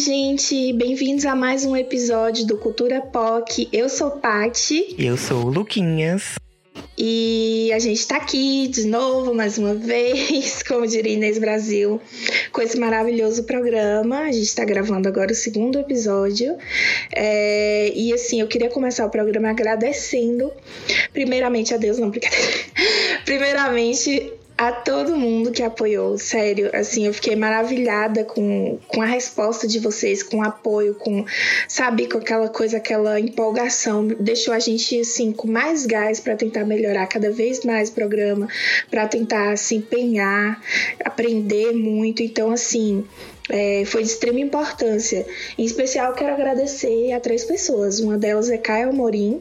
gente! Bem-vindos a mais um episódio do Cultura POC. Eu sou Pati. E eu sou o Luquinhas. E a gente tá aqui de novo, mais uma vez, como diria Inês Brasil, com esse maravilhoso programa. A gente tá gravando agora o segundo episódio. É, e assim, eu queria começar o programa agradecendo, primeiramente a Deus, não, brincadeira. primeiramente a todo mundo que apoiou, sério, assim, eu fiquei maravilhada com, com a resposta de vocês, com o apoio, com, sabe, com aquela coisa, aquela empolgação, deixou a gente, assim, com mais gás para tentar melhorar cada vez mais o programa, para tentar se empenhar, aprender muito, então, assim, é, foi de extrema importância. Em especial, quero agradecer a três pessoas. Uma delas é Caio Morim,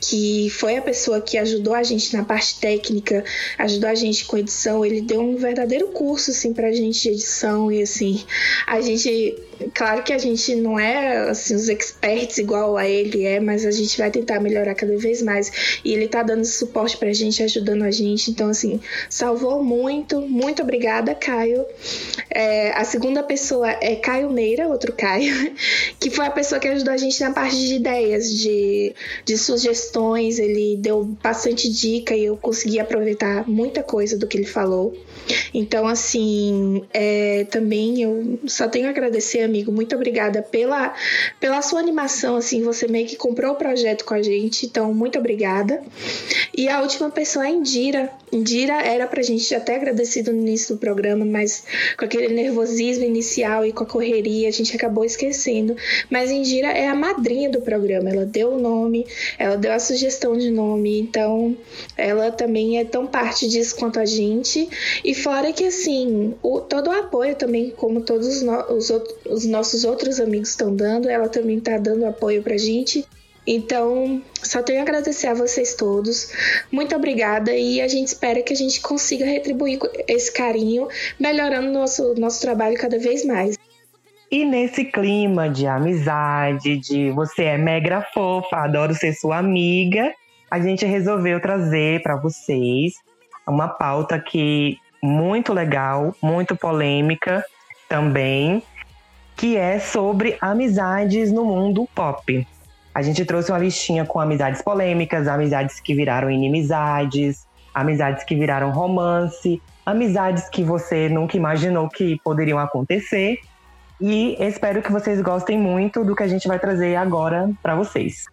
que foi a pessoa que ajudou a gente na parte técnica, ajudou a gente com edição. Ele deu um verdadeiro curso assim, pra gente de edição e assim, a gente Claro que a gente não é assim os experts igual a ele é, mas a gente vai tentar melhorar cada vez mais. E ele tá dando suporte pra gente, ajudando a gente. Então, assim, salvou muito. Muito obrigada, Caio. É, a segunda pessoa é Caio Meira, outro Caio, que foi a pessoa que ajudou a gente na parte de ideias, de, de sugestões. Ele deu bastante dica e eu consegui aproveitar muita coisa do que ele falou. Então, assim, é, também eu só tenho a agradecer, amigo. Muito obrigada pela, pela sua animação, assim, você meio que comprou o projeto com a gente, então, muito obrigada. E a última pessoa é Indira. Indira era pra gente até agradecido no início do programa, mas com aquele nervosismo inicial e com a correria, a gente acabou esquecendo. Mas Indira é a madrinha do programa, ela deu o nome, ela deu a sugestão de nome, então ela também é tão parte disso quanto a gente. E fora que, assim, o, todo o apoio também, como todos os, no, os, os nossos outros amigos estão dando, ela também está dando apoio pra gente. Então, só tenho a agradecer a vocês todos. Muito obrigada e a gente espera que a gente consiga retribuir esse carinho, melhorando nosso nosso trabalho cada vez mais. E nesse clima de amizade, de você é mega fofa, adoro ser sua amiga, a gente resolveu trazer para vocês uma pauta que muito legal, muito polêmica também, que é sobre amizades no mundo pop. A gente trouxe uma listinha com amizades polêmicas, amizades que viraram inimizades, amizades que viraram romance, amizades que você nunca imaginou que poderiam acontecer. E espero que vocês gostem muito do que a gente vai trazer agora para vocês.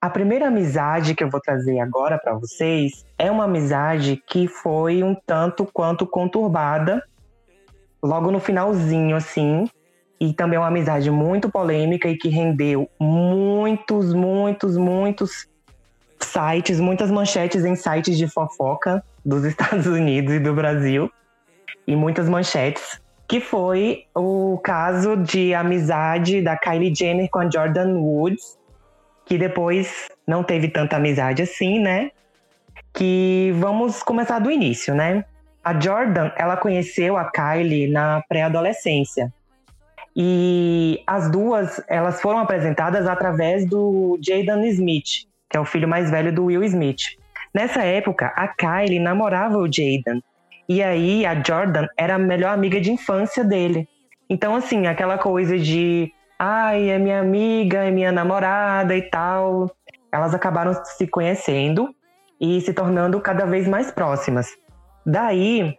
A primeira amizade que eu vou trazer agora para vocês é uma amizade que foi um tanto quanto conturbada, logo no finalzinho, assim, e também uma amizade muito polêmica e que rendeu muitos, muitos, muitos sites, muitas manchetes em sites de fofoca dos Estados Unidos e do Brasil, e muitas manchetes, que foi o caso de amizade da Kylie Jenner com a Jordan Woods, que depois não teve tanta amizade assim, né? Que vamos começar do início, né? A Jordan, ela conheceu a Kylie na pré-adolescência. E as duas, elas foram apresentadas através do Jaden Smith, que é o filho mais velho do Will Smith. Nessa época, a Kylie namorava o Jaden. E aí a Jordan era a melhor amiga de infância dele. Então, assim, aquela coisa de ai, é minha amiga, é minha namorada e tal. Elas acabaram se conhecendo e se tornando cada vez mais próximas. Daí,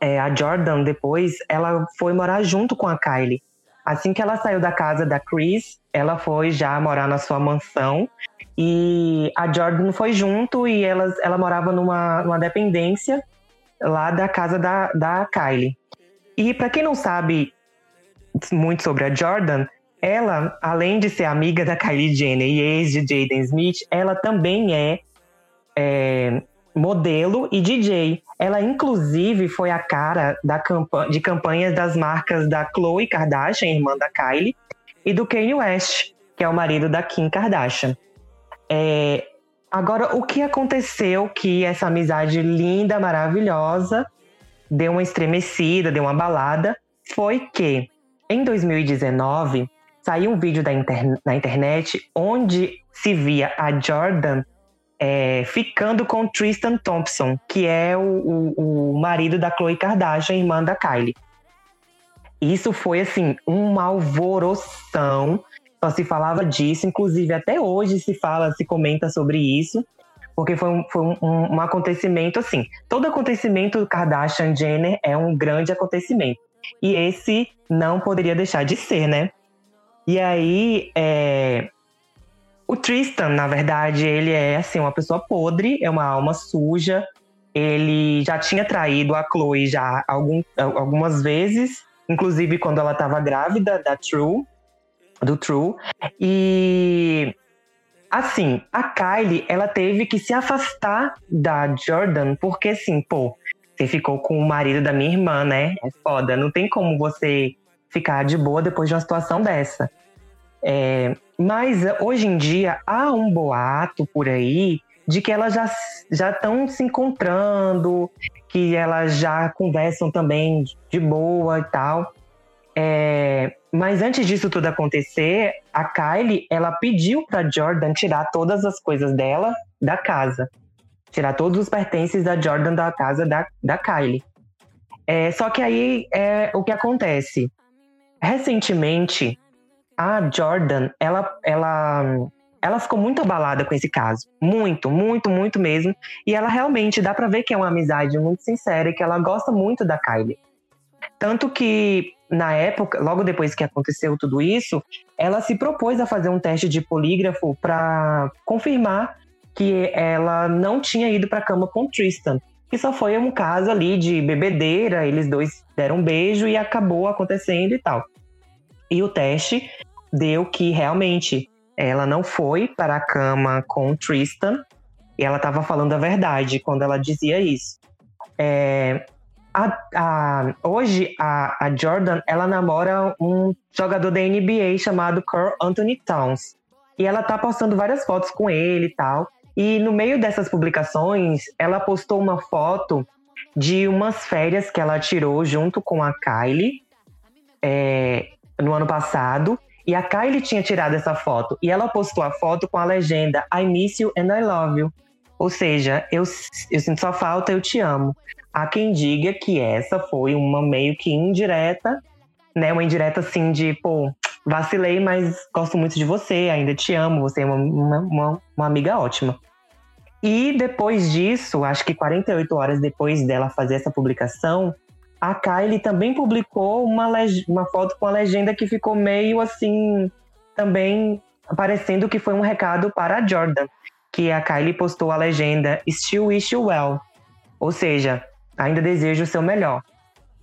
é, a Jordan, depois, ela foi morar junto com a Kylie. Assim que ela saiu da casa da Chris, ela foi já morar na sua mansão. E a Jordan foi junto e ela, ela morava numa, numa dependência lá da casa da, da Kylie. E para quem não sabe muito sobre a Jordan, ela, além de ser amiga da Kylie Jenner e ex de Jaden Smith, ela também é, é, modelo e DJ. Ela, inclusive, foi a cara da campanha, de campanhas das marcas da Khloe Kardashian, irmã da Kylie, e do Kanye West, que é o marido da Kim Kardashian. É, agora, o que aconteceu que essa amizade linda, maravilhosa, deu uma estremecida, deu uma balada, foi que, em 2019, saiu um vídeo da inter na internet onde se via a Jordan é, ficando com Tristan Thompson, que é o, o, o marido da Khloe Kardashian, irmã da Kylie. Isso foi assim uma alvoroção. Só se falava disso, inclusive até hoje se fala, se comenta sobre isso, porque foi um, foi um, um acontecimento assim. Todo acontecimento Kardashian Jenner é um grande acontecimento. E esse não poderia deixar de ser, né? E aí, é... o Tristan, na verdade, ele é assim uma pessoa podre, é uma alma suja. Ele já tinha traído a Chloe já algum, algumas vezes, inclusive quando ela estava grávida da True, do True. E assim, a Kylie, ela teve que se afastar da Jordan, porque assim, pô, você ficou com o marido da minha irmã, né? É foda, não tem como você ficar de boa depois de uma situação dessa. É, mas hoje em dia há um boato por aí de que elas já já estão se encontrando, que elas já conversam também de boa e tal. É, mas antes disso tudo acontecer, a Kylie ela pediu para Jordan tirar todas as coisas dela da casa, tirar todos os pertences da Jordan da casa da, da Kylie. É, só que aí é o que acontece. Recentemente, a Jordan, ela, ela, ela ficou muito abalada com esse caso. Muito, muito, muito mesmo. E ela realmente dá para ver que é uma amizade muito sincera e que ela gosta muito da Kylie. Tanto que, na época, logo depois que aconteceu tudo isso, ela se propôs a fazer um teste de polígrafo para confirmar que ela não tinha ido para a cama com Tristan. Que só foi um caso ali de bebedeira, eles dois deram um beijo e acabou acontecendo e tal. E o teste deu que realmente ela não foi para a cama com o Tristan e ela estava falando a verdade quando ela dizia isso. É, a, a, hoje a, a, Jordan ela namora um jogador da NBA chamado Carl Anthony Towns e ela tá postando várias fotos com ele e tal. E no meio dessas publicações, ela postou uma foto de umas férias que ela tirou junto com a Kylie é, no ano passado. E a Kylie tinha tirado essa foto e ela postou a foto com a legenda I miss you and I love you. Ou seja, eu, eu sinto sua falta, eu te amo. Há quem diga que essa foi uma meio que indireta, né? Uma indireta assim de, pô, vacilei, mas gosto muito de você, ainda te amo, você é uma, uma, uma amiga ótima. E depois disso, acho que 48 horas depois dela fazer essa publicação, a Kylie também publicou uma, uma foto com a legenda que ficou meio assim, também parecendo que foi um recado para a Jordan, que a Kylie postou a legenda Still Wish You Well, ou seja, ainda desejo o seu melhor.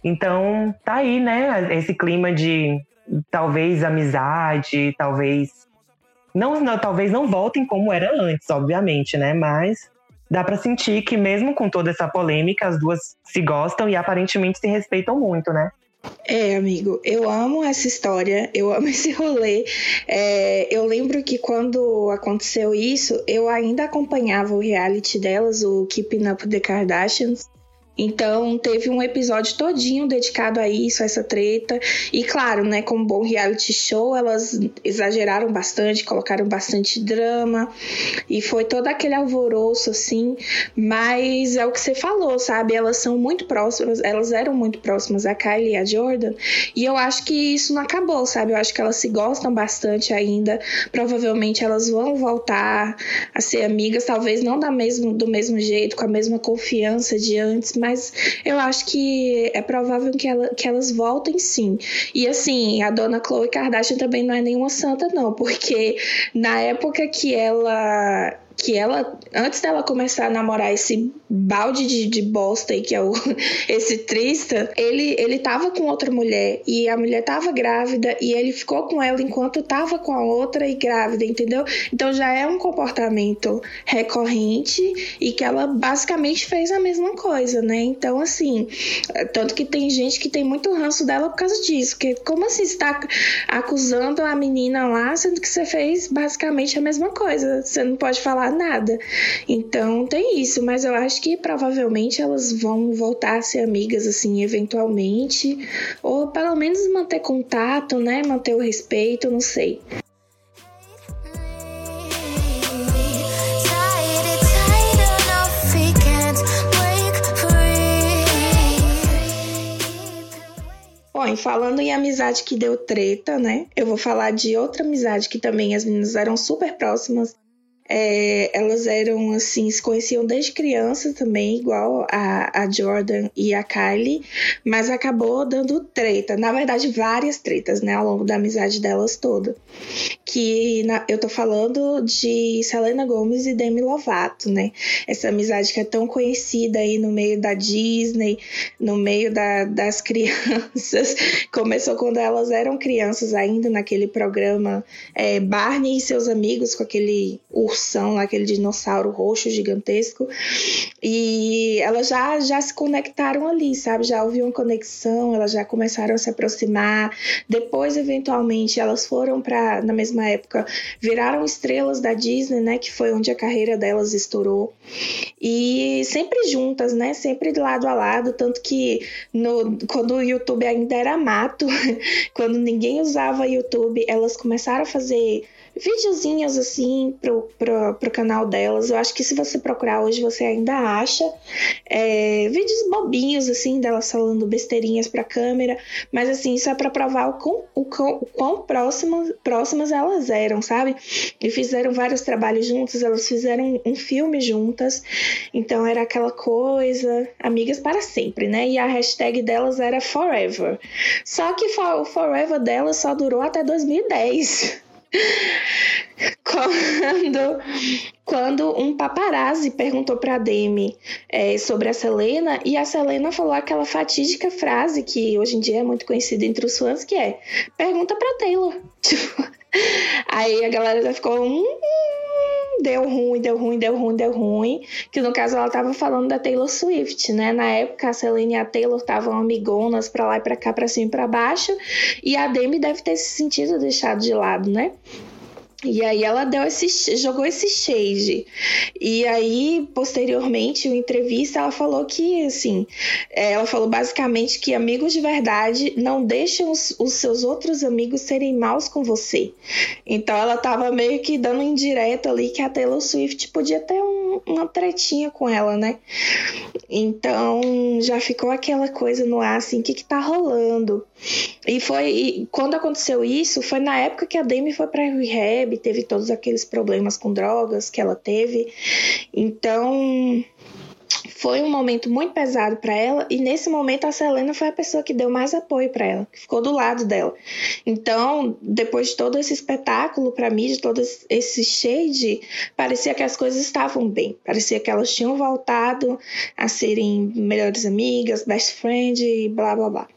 Então, tá aí, né, esse clima de talvez amizade, talvez não, não talvez não voltem como era antes, obviamente, né, mas dá para sentir que mesmo com toda essa polêmica, as duas se gostam e aparentemente se respeitam muito, né? É, amigo, eu amo essa história, eu amo esse rolê. É, eu lembro que quando aconteceu isso, eu ainda acompanhava o reality delas, o Keeping Up the Kardashians. Então teve um episódio todinho dedicado a isso, a essa treta. E claro, né, como bom reality show, elas exageraram bastante, colocaram bastante drama e foi todo aquele alvoroço assim, mas é o que você falou, sabe? Elas são muito próximas, elas eram muito próximas a Kylie e a Jordan, e eu acho que isso não acabou, sabe? Eu acho que elas se gostam bastante ainda. Provavelmente elas vão voltar a ser amigas, talvez não da mesmo, do mesmo jeito, com a mesma confiança de antes, mas eu acho que é provável que, ela, que elas voltem sim. E assim, a dona Chloe Kardashian também não é nenhuma santa, não, porque na época que ela que ela, antes dela começar a namorar esse balde de, de bosta aí, que é o, esse Trista, ele, ele tava com outra mulher e a mulher tava grávida e ele ficou com ela enquanto tava com a outra e grávida, entendeu? Então já é um comportamento recorrente e que ela basicamente fez a mesma coisa, né? Então, assim, tanto que tem gente que tem muito ranço dela por causa disso, que como assim você tá acusando a menina lá, sendo que você fez basicamente a mesma coisa? Você não pode falar falar nada. Então tem isso, mas eu acho que provavelmente elas vão voltar a ser amigas assim eventualmente, ou pelo menos manter contato, né? Manter o respeito, não sei. Bom, falando em amizade que deu treta, né? Eu vou falar de outra amizade que também as meninas eram super próximas é, elas eram assim, se conheciam desde criança também, igual a, a Jordan e a Kylie, mas acabou dando treta. Na verdade, várias tretas, né, ao longo da amizade delas toda. Que na, eu tô falando de Selena Gomez e Demi Lovato, né? Essa amizade que é tão conhecida aí no meio da Disney, no meio da, das crianças. Começou quando elas eram crianças ainda, naquele programa é, Barney e seus amigos, com aquele lá, aquele dinossauro roxo gigantesco. E elas já, já se conectaram ali, sabe? Já houve uma conexão, elas já começaram a se aproximar. Depois, eventualmente, elas foram para, na mesma época, viraram estrelas da Disney, né? Que foi onde a carreira delas estourou. E sempre juntas, né? Sempre lado a lado. Tanto que no, quando o YouTube ainda era mato, quando ninguém usava YouTube, elas começaram a fazer videozinhos assim pro, pro, canal delas. Eu acho que se você procurar hoje você ainda acha é, vídeos bobinhos assim delas falando besteirinhas pra câmera, mas assim, isso é pra provar o quão, o quão, o quão próximas, próximas elas eram, sabe? E fizeram vários trabalhos juntas, elas fizeram um filme juntas, então era aquela coisa, amigas para sempre, né? E a hashtag delas era Forever. Só que o Forever delas só durou até 2010 quando, quando um paparazzi perguntou para Demi é, sobre a Selena e a Selena falou aquela fatídica frase que hoje em dia é muito conhecida entre os fãs que é pergunta para Taylor. Tipo, aí a galera já ficou hum, deu ruim, deu ruim, deu ruim, deu ruim. Que no caso ela tava falando da Taylor Swift, né? Na época a Selena e a Taylor estavam amigonas pra lá e pra cá, pra cima e pra baixo. E a Demi deve ter se sentido deixado de lado, né? E aí ela deu esse, jogou esse shade. E aí, posteriormente, em entrevista, ela falou que, assim, é, ela falou basicamente que amigos de verdade não deixam os, os seus outros amigos serem maus com você. Então ela tava meio que dando indireta ali que a Taylor Swift podia ter um, uma tretinha com ela, né? Então já ficou aquela coisa no ar, assim, o que que tá rolando? E foi, e quando aconteceu isso, foi na época que a Demi foi pra rehab, teve todos aqueles problemas com drogas que ela teve. Então, foi um momento muito pesado para ela e nesse momento a Selena foi a pessoa que deu mais apoio para ela, que ficou do lado dela. Então, depois de todo esse espetáculo para mim, de todo esse shade, parecia que as coisas estavam bem. Parecia que elas tinham voltado a serem melhores amigas, best friend e blá blá blá.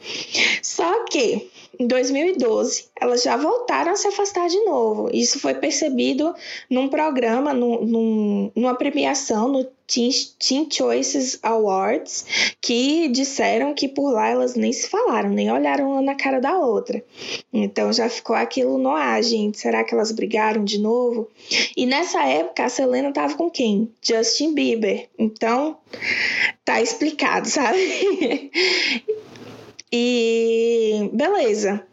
Só que em 2012, elas já voltaram a se afastar de novo. Isso foi percebido num programa, num, num, numa premiação no Teen, Teen Choices Awards, que disseram que por lá elas nem se falaram, nem olharam uma na cara da outra. Então já ficou aquilo no ar, gente. Será que elas brigaram de novo? E nessa época a Selena tava com quem? Justin Bieber. Então tá explicado, sabe? E beleza.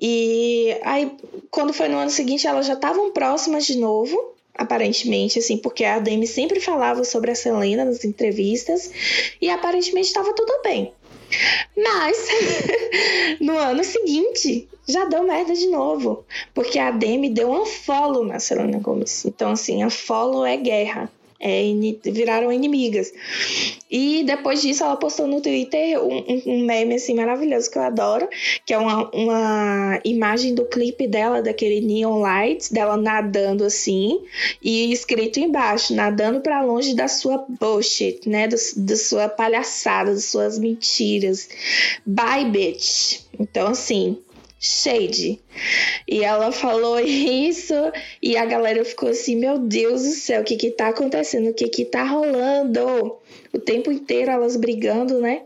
E aí, quando foi no ano seguinte, elas já estavam próximas de novo, aparentemente, assim, porque a Demi sempre falava sobre a Selena nas entrevistas e aparentemente estava tudo bem. Mas no ano seguinte já deu merda de novo, porque a Demi deu um follow na Selena Gomez. Então, assim, a follow é guerra é, viraram inimigas. E depois disso, ela postou no Twitter um, um, meme assim maravilhoso que eu adoro, que é uma, uma imagem do clipe dela, daquele Neon Lights, dela nadando assim, e escrito embaixo, nadando para longe da sua bullshit, né? Da, da sua palhaçada, das suas mentiras. Bye, bitch. Então, assim, Shade. E ela falou isso e a galera ficou assim: Meu Deus do céu, o que que tá acontecendo? O que que tá rolando? O tempo inteiro elas brigando, né?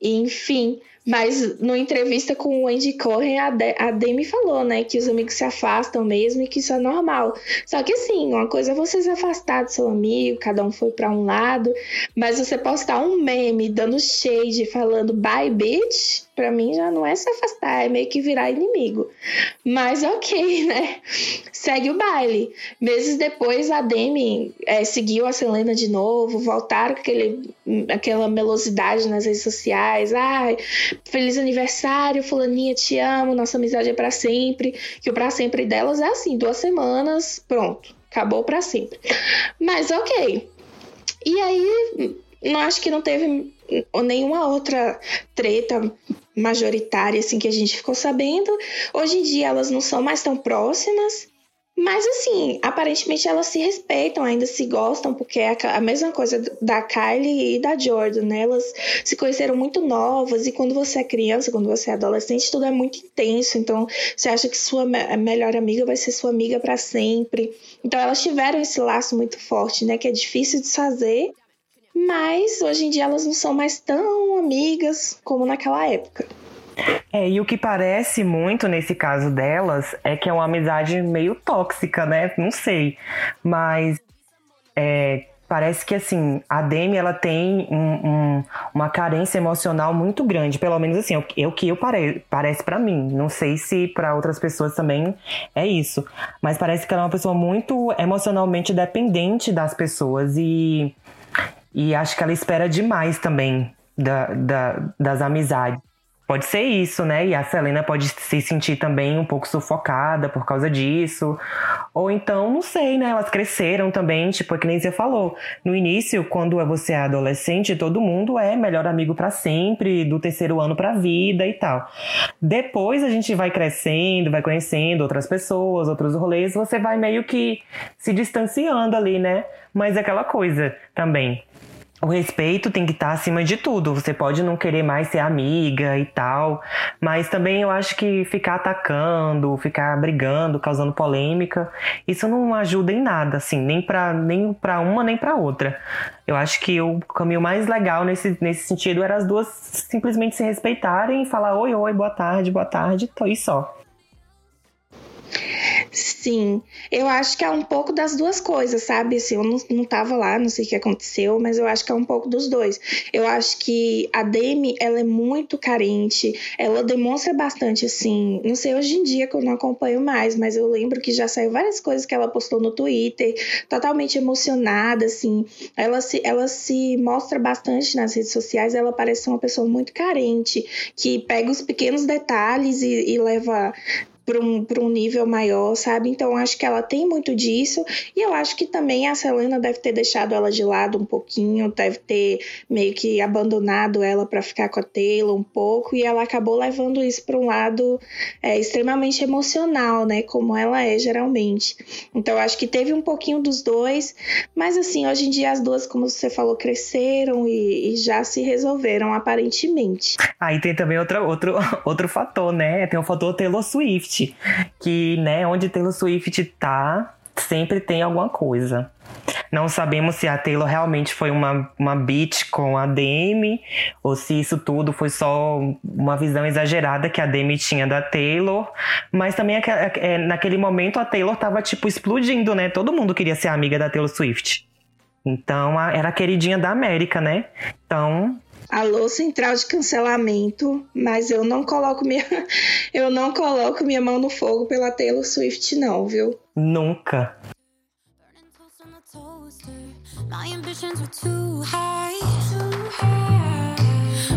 Enfim, Mas no entrevista com o Andy Cohen, a, De a Demi falou, né, que os amigos se afastam mesmo e que isso é normal. Só que assim, uma coisa é você se afastar do seu amigo, cada um foi para um lado, mas você postar um meme dando shade, falando bye bitch, para mim já não é se afastar, é meio que virar inimigo. Mas ok, né? Segue o baile. Meses depois, a Demi é, seguiu a Selena de novo, voltaram com aquele, aquela melosidade nas redes sociais. Ai, feliz aniversário, fulaninha, te amo, nossa amizade é para sempre. Que o para sempre delas é assim, duas semanas, pronto, acabou para sempre. Mas ok. E aí, não acho que não teve nenhuma outra treta majoritária assim que a gente ficou sabendo. Hoje em dia elas não são mais tão próximas, mas assim, aparentemente elas se respeitam, ainda se gostam, porque é a mesma coisa da Kylie e da Jordan, né? Elas se conheceram muito novas e quando você é criança, quando você é adolescente, tudo é muito intenso. Então, você acha que sua melhor amiga vai ser sua amiga para sempre. Então, elas tiveram esse laço muito forte, né? Que é difícil de fazer, mas hoje em dia elas não são mais tão amigas como naquela época. É, e o que parece muito nesse caso delas é que é uma amizade meio tóxica, né? Não sei. Mas é, parece que assim, a Demi ela tem um, um, uma carência emocional muito grande, pelo menos assim, é o que eu pare, parece para mim. Não sei se para outras pessoas também é isso, mas parece que ela é uma pessoa muito emocionalmente dependente das pessoas e e acho que ela espera demais também da, da, das amizades. Pode ser isso, né? E a Selena pode se sentir também um pouco sufocada por causa disso. Ou então, não sei, né? Elas cresceram também, tipo, é que nem você falou. No início, quando você é adolescente, todo mundo é melhor amigo para sempre, do terceiro ano pra vida e tal. Depois a gente vai crescendo, vai conhecendo outras pessoas, outros rolês, você vai meio que se distanciando ali, né? Mas é aquela coisa também o respeito tem que estar acima de tudo. Você pode não querer mais ser amiga e tal, mas também eu acho que ficar atacando, ficar brigando, causando polêmica, isso não ajuda em nada, assim, nem para nem para uma nem para outra. Eu acho que o caminho mais legal nesse, nesse sentido era as duas simplesmente se respeitarem e falar oi, oi, boa tarde, boa tarde, e só. Sim, eu acho que é um pouco das duas coisas, sabe? Assim, eu não, não tava lá, não sei o que aconteceu, mas eu acho que é um pouco dos dois. Eu acho que a Demi, ela é muito carente, ela demonstra bastante, assim, não sei hoje em dia que eu não acompanho mais, mas eu lembro que já saiu várias coisas que ela postou no Twitter, totalmente emocionada, assim. Ela se, ela se mostra bastante nas redes sociais, ela parece ser uma pessoa muito carente, que pega os pequenos detalhes e, e leva para um, um nível maior, sabe? Então acho que ela tem muito disso e eu acho que também a Selena deve ter deixado ela de lado um pouquinho, deve ter meio que abandonado ela para ficar com a Taylor um pouco e ela acabou levando isso para um lado é, extremamente emocional, né? Como ela é geralmente. Então acho que teve um pouquinho dos dois, mas assim, hoje em dia as duas, como você falou, cresceram e, e já se resolveram aparentemente. Aí tem também outro, outro, outro fator, né? Tem o fator Taylor Swift que, né, onde Taylor Swift tá, sempre tem alguma coisa. Não sabemos se a Taylor realmente foi uma, uma beat com a Demi, ou se isso tudo foi só uma visão exagerada que a Demi tinha da Taylor. Mas também é, é, naquele momento a Taylor tava, tipo, explodindo, né? Todo mundo queria ser amiga da Taylor Swift. Então, era a queridinha da América, né? Então, alô central de cancelamento, mas eu não coloco minha eu não coloco minha mão no fogo pela Taylor Swift não, viu? Nunca.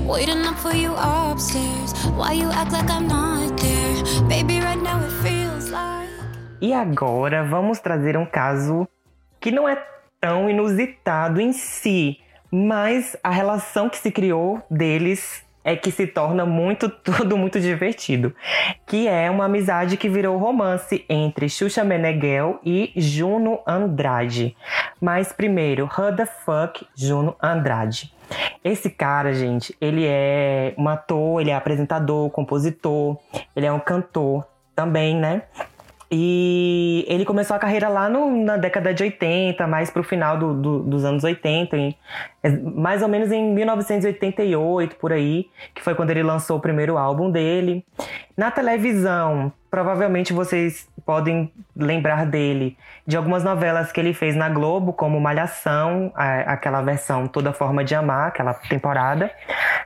Waiting up for you upstairs. Why you act like I'm not there? Baby, right now it feels like. E agora vamos trazer um caso que não é tão inusitado em si, mas a relação que se criou deles é que se torna muito tudo muito divertido, que é uma amizade que virou romance entre Xuxa Meneghel e Juno Andrade. Mas primeiro, who the fuck Juno Andrade? Esse cara, gente, ele é um ator, ele é apresentador, compositor, ele é um cantor também, né? E ele começou a carreira lá no, na década de 80, mais pro final do, do, dos anos 80, em, é, mais ou menos em 1988, por aí, que foi quando ele lançou o primeiro álbum dele. Na televisão, provavelmente vocês podem lembrar dele de algumas novelas que ele fez na Globo, como Malhação, aquela versão Toda Forma de Amar, aquela temporada.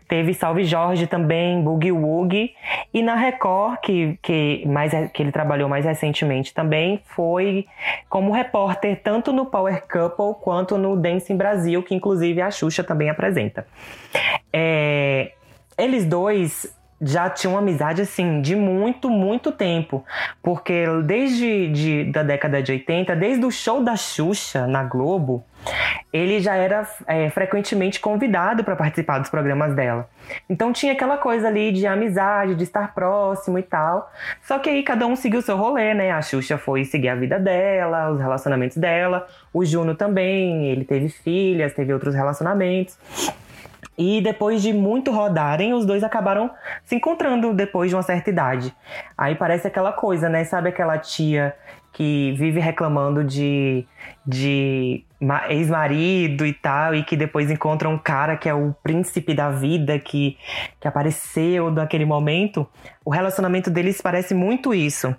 Teve Salve Jorge também, Boogie Woogie. E na Record, que, que, mais, que ele trabalhou mais recentemente também, foi como repórter tanto no Power Couple quanto no Dance em Brasil, que inclusive a Xuxa também apresenta. É, eles dois já tinha uma amizade assim de muito, muito tempo. Porque desde de, da década de 80, desde o show da Xuxa na Globo, ele já era é, frequentemente convidado para participar dos programas dela. Então tinha aquela coisa ali de amizade, de estar próximo e tal. Só que aí cada um seguiu seu rolê, né? A Xuxa foi seguir a vida dela, os relacionamentos dela. O Juno também, ele teve filhas, teve outros relacionamentos. E depois de muito rodarem, os dois acabaram se encontrando depois de uma certa idade. Aí parece aquela coisa, né? Sabe aquela tia que vive reclamando de, de ex-marido e tal, e que depois encontra um cara que é o príncipe da vida, que, que apareceu naquele momento. O relacionamento deles parece muito isso.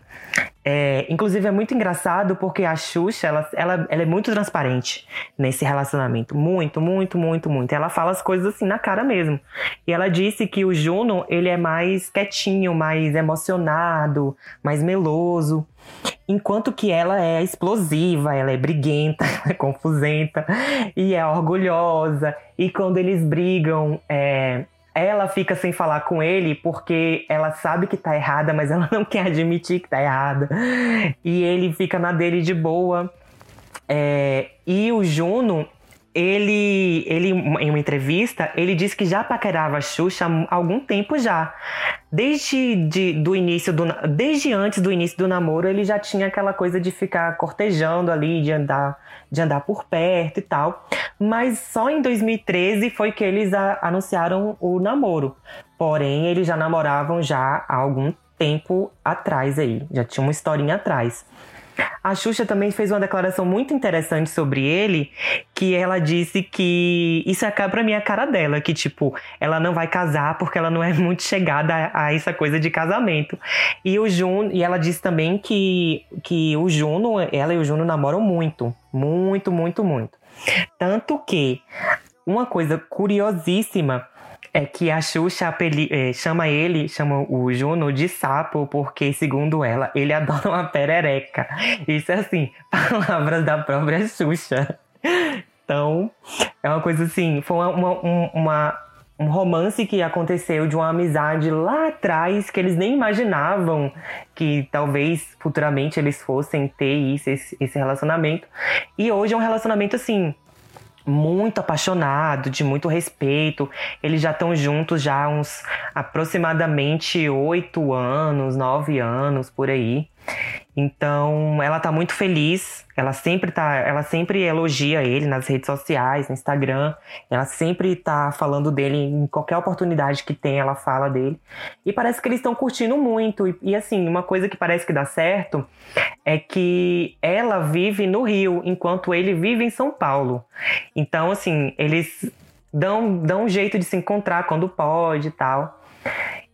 É, inclusive é muito engraçado porque a Xuxa, ela, ela, ela é muito transparente nesse relacionamento. Muito, muito, muito, muito. Ela fala as coisas assim na cara mesmo. E ela disse que o Juno, ele é mais quietinho, mais emocionado, mais meloso. Enquanto que ela é explosiva, ela é briguenta, é confusenta e é orgulhosa. E quando eles brigam, é, ela fica sem falar com ele porque ela sabe que tá errada, mas ela não quer admitir que tá errada. E ele fica na dele de boa. É, e o Juno, ele, ele, em uma entrevista, ele disse que já paquerava a Xuxa há algum tempo já. Desde, de, do início do, desde antes do início do namoro, ele já tinha aquela coisa de ficar cortejando ali, de andar, de andar por perto e tal. Mas só em 2013 foi que eles a, anunciaram o namoro. Porém, eles já namoravam já há algum tempo atrás aí, já tinha uma historinha atrás. A Xuxa também fez uma declaração muito interessante sobre ele, que ela disse que isso é pra mim a cara dela, que tipo, ela não vai casar porque ela não é muito chegada a, a essa coisa de casamento. E o Juno, e ela disse também que, que o Juno, ela e o Juno namoram muito, muito, muito, muito. Tanto que uma coisa curiosíssima é que a Xuxa apeli é, chama ele, chama o Juno de sapo, porque, segundo ela, ele adora uma perereca. Isso é assim, palavras da própria Xuxa. Então, é uma coisa assim, foi uma, uma, uma, um romance que aconteceu de uma amizade lá atrás que eles nem imaginavam que talvez futuramente eles fossem ter isso, esse, esse relacionamento. E hoje é um relacionamento assim, muito apaixonado, de muito respeito. Eles já estão juntos já há uns aproximadamente oito anos, nove anos por aí. Então, ela tá muito feliz. Ela sempre tá, ela sempre elogia ele nas redes sociais, no Instagram. Ela sempre tá falando dele em qualquer oportunidade que tem, ela fala dele. E parece que eles estão curtindo muito. E, e, assim, uma coisa que parece que dá certo é que ela vive no Rio, enquanto ele vive em São Paulo. Então, assim, eles dão, dão um jeito de se encontrar quando pode e tal.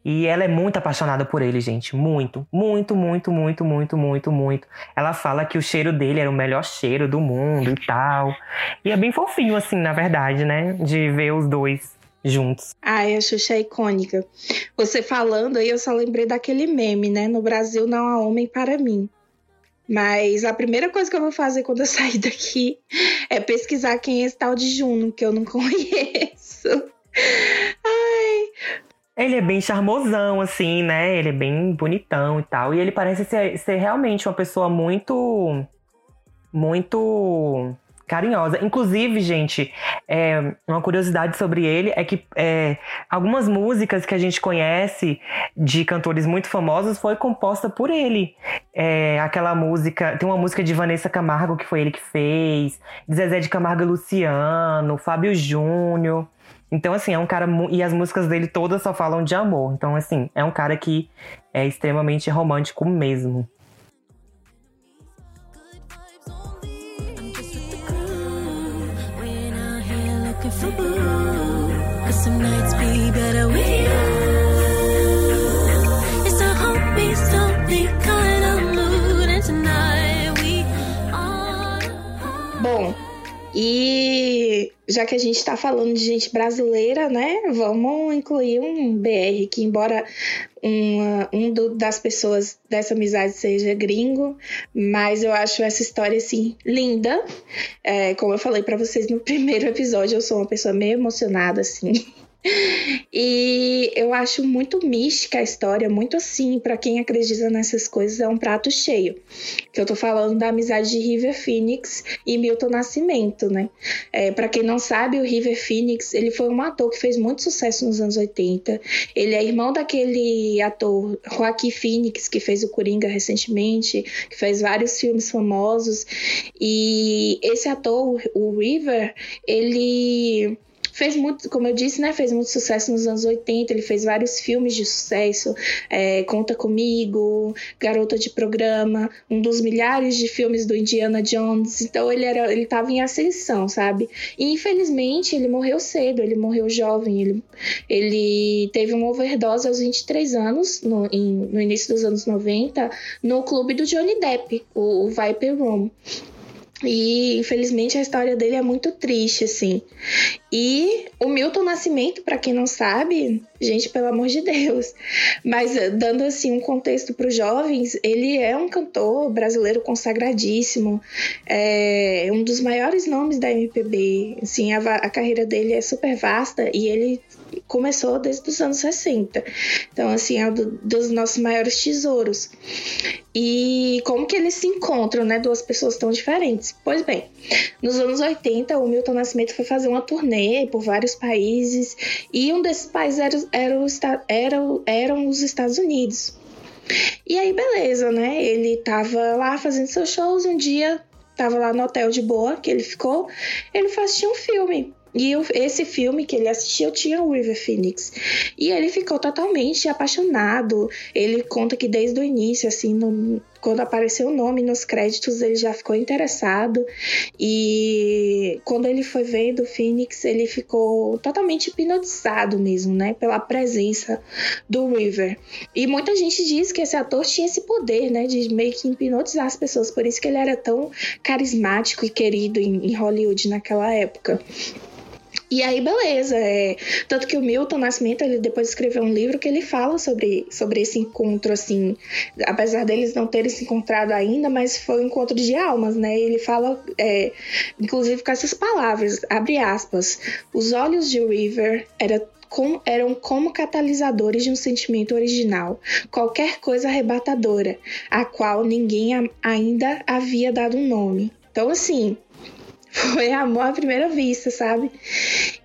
E ela é muito apaixonada por ele, gente. Muito, muito, muito, muito, muito, muito, muito. Ela fala que o cheiro dele era o melhor cheiro do mundo e tal. E é bem fofinho, assim, na verdade, né? De ver os dois juntos. Ai, a Xuxa é icônica. Você falando aí, eu só lembrei daquele meme, né? No Brasil não há homem para mim. Mas a primeira coisa que eu vou fazer quando eu sair daqui é pesquisar quem é esse tal de Juno, que eu não conheço. Ai, ele é bem charmosão, assim, né? Ele é bem bonitão e tal. E ele parece ser, ser realmente uma pessoa muito. Muito carinhosa. Inclusive, gente, é, uma curiosidade sobre ele é que é, algumas músicas que a gente conhece de cantores muito famosos foi composta por ele. É, aquela música, tem uma música de Vanessa Camargo que foi ele que fez, de Zezé de Camargo Luciano, Fábio Júnior. Então, assim, é um cara. E as músicas dele todas só falam de amor. Então, assim, é um cara que é extremamente romântico mesmo. Bom, e já que a gente está falando de gente brasileira, né? Vamos incluir um BR que, embora uma, um do, das pessoas dessa amizade seja gringo, mas eu acho essa história assim linda. É, como eu falei para vocês no primeiro episódio, eu sou uma pessoa meio emocionada assim. E eu acho muito mística a história, muito assim, para quem acredita nessas coisas, é um prato cheio. Que eu tô falando da amizade de River Phoenix e Milton Nascimento, né? É, para quem não sabe, o River Phoenix, ele foi um ator que fez muito sucesso nos anos 80. Ele é irmão daquele ator Joaquim Phoenix, que fez o Coringa recentemente, que fez vários filmes famosos. E esse ator, o River, ele Fez muito, como eu disse, né? Fez muito sucesso nos anos 80. Ele fez vários filmes de sucesso. É, Conta Comigo, Garota de Programa, um dos milhares de filmes do Indiana Jones. Então ele era, ele estava em ascensão, sabe? E infelizmente ele morreu cedo, ele morreu jovem. Ele, ele teve uma overdose aos 23 anos, no, em, no início dos anos 90, no clube do Johnny Depp, o, o Viper Room. E infelizmente a história dele é muito triste, assim. E o Milton Nascimento, para quem não sabe, gente, pelo amor de Deus. Mas eh, dando assim um contexto para os jovens, ele é um cantor brasileiro consagradíssimo, é um dos maiores nomes da MPB. Assim, a, a carreira dele é super vasta e ele começou desde os anos 60. Então, assim, é um do, dos nossos maiores tesouros. E como que eles se encontram, né? Duas pessoas tão diferentes. Pois bem, nos anos 80, o Milton Nascimento foi fazer uma turnê por vários países e um desses países era, era, era, eram os Estados Unidos. E aí, beleza, né? Ele tava lá fazendo seus shows. Um dia, tava lá no hotel de boa que ele ficou. Ele assistir um filme. E esse filme que ele assistiu tinha o River Phoenix. E ele ficou totalmente apaixonado. Ele conta que desde o início, assim, no, quando apareceu o nome nos créditos, ele já ficou interessado. E quando ele foi vendo o Phoenix, ele ficou totalmente hipnotizado mesmo, né? Pela presença do River. E muita gente diz que esse ator tinha esse poder, né? De meio que hipnotizar as pessoas. Por isso que ele era tão carismático e querido em, em Hollywood naquela época. E aí, beleza. É... Tanto que o Milton Nascimento, ele depois escreveu um livro que ele fala sobre, sobre esse encontro, assim. Apesar deles não terem se encontrado ainda, mas foi um encontro de almas, né? Ele fala, é, inclusive com essas palavras, abre aspas. Os olhos de River era com, eram como catalisadores de um sentimento original, qualquer coisa arrebatadora, a qual ninguém a, ainda havia dado um nome. Então, assim, foi amor à primeira vista, sabe?